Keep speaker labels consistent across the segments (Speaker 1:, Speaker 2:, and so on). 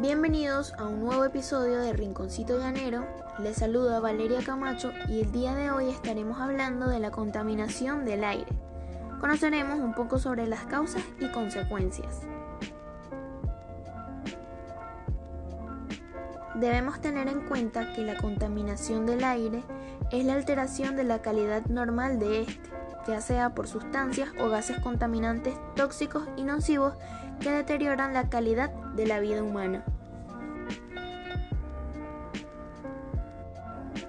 Speaker 1: Bienvenidos a un nuevo episodio de Rinconcito Llanero. Les saluda Valeria Camacho y el día de hoy estaremos hablando de la contaminación del aire. Conoceremos un poco sobre las causas y consecuencias. Debemos tener en cuenta que la contaminación del aire es la alteración de la calidad normal de este, ya sea por sustancias o gases contaminantes tóxicos y nocivos que deterioran la calidad de la vida humana.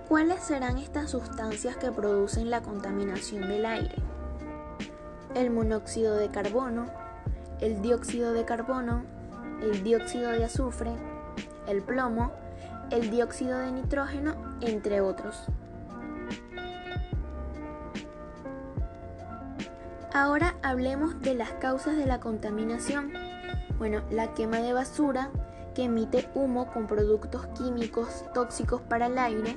Speaker 1: ¿Cuáles serán estas sustancias que producen la contaminación del aire? El monóxido de carbono, el dióxido de carbono, el dióxido de azufre, el plomo, el dióxido de nitrógeno, entre otros. Ahora hablemos de las causas de la contaminación. Bueno, la quema de basura que emite humo con productos químicos tóxicos para el aire,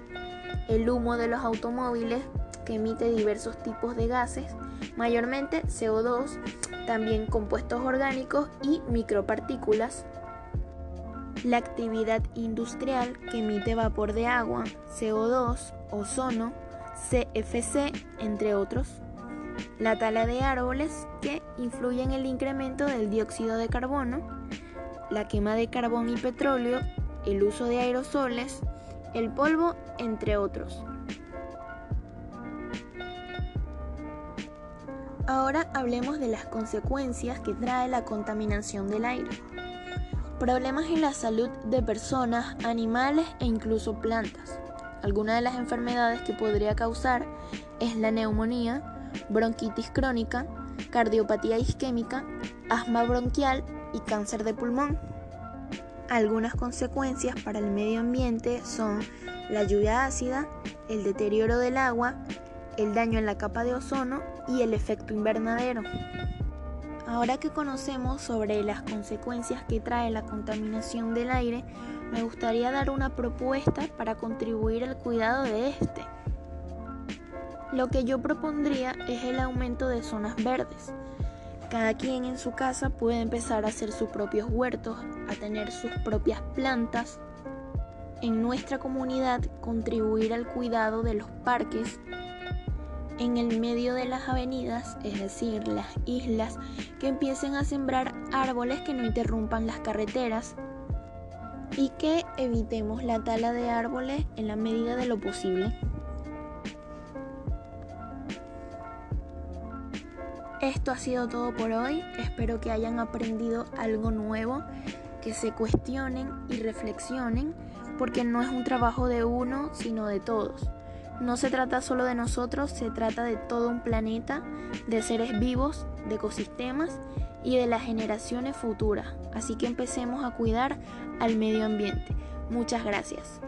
Speaker 1: el humo de los automóviles que emite diversos tipos de gases, mayormente CO2, también compuestos orgánicos y micropartículas, la actividad industrial que emite vapor de agua, CO2, ozono, CFC, entre otros la tala de árboles que influye en el incremento del dióxido de carbono, la quema de carbón y petróleo, el uso de aerosoles, el polvo, entre otros. Ahora hablemos de las consecuencias que trae la contaminación del aire. Problemas en la salud de personas, animales e incluso plantas. Algunas de las enfermedades que podría causar es la neumonía, bronquitis crónica, cardiopatía isquémica, asma bronquial y cáncer de pulmón. Algunas consecuencias para el medio ambiente son la lluvia ácida, el deterioro del agua, el daño en la capa de ozono y el efecto invernadero. Ahora que conocemos sobre las consecuencias que trae la contaminación del aire, me gustaría dar una propuesta para contribuir al cuidado de este. Lo que yo propondría es el aumento de zonas verdes. Cada quien en su casa puede empezar a hacer sus propios huertos, a tener sus propias plantas. En nuestra comunidad contribuir al cuidado de los parques en el medio de las avenidas, es decir, las islas, que empiecen a sembrar árboles que no interrumpan las carreteras y que evitemos la tala de árboles en la medida de lo posible. Esto ha sido todo por hoy. Espero que hayan aprendido algo nuevo, que se cuestionen y reflexionen, porque no es un trabajo de uno, sino de todos. No se trata solo de nosotros, se trata de todo un planeta, de seres vivos, de ecosistemas y de las generaciones futuras. Así que empecemos a cuidar al medio ambiente. Muchas gracias.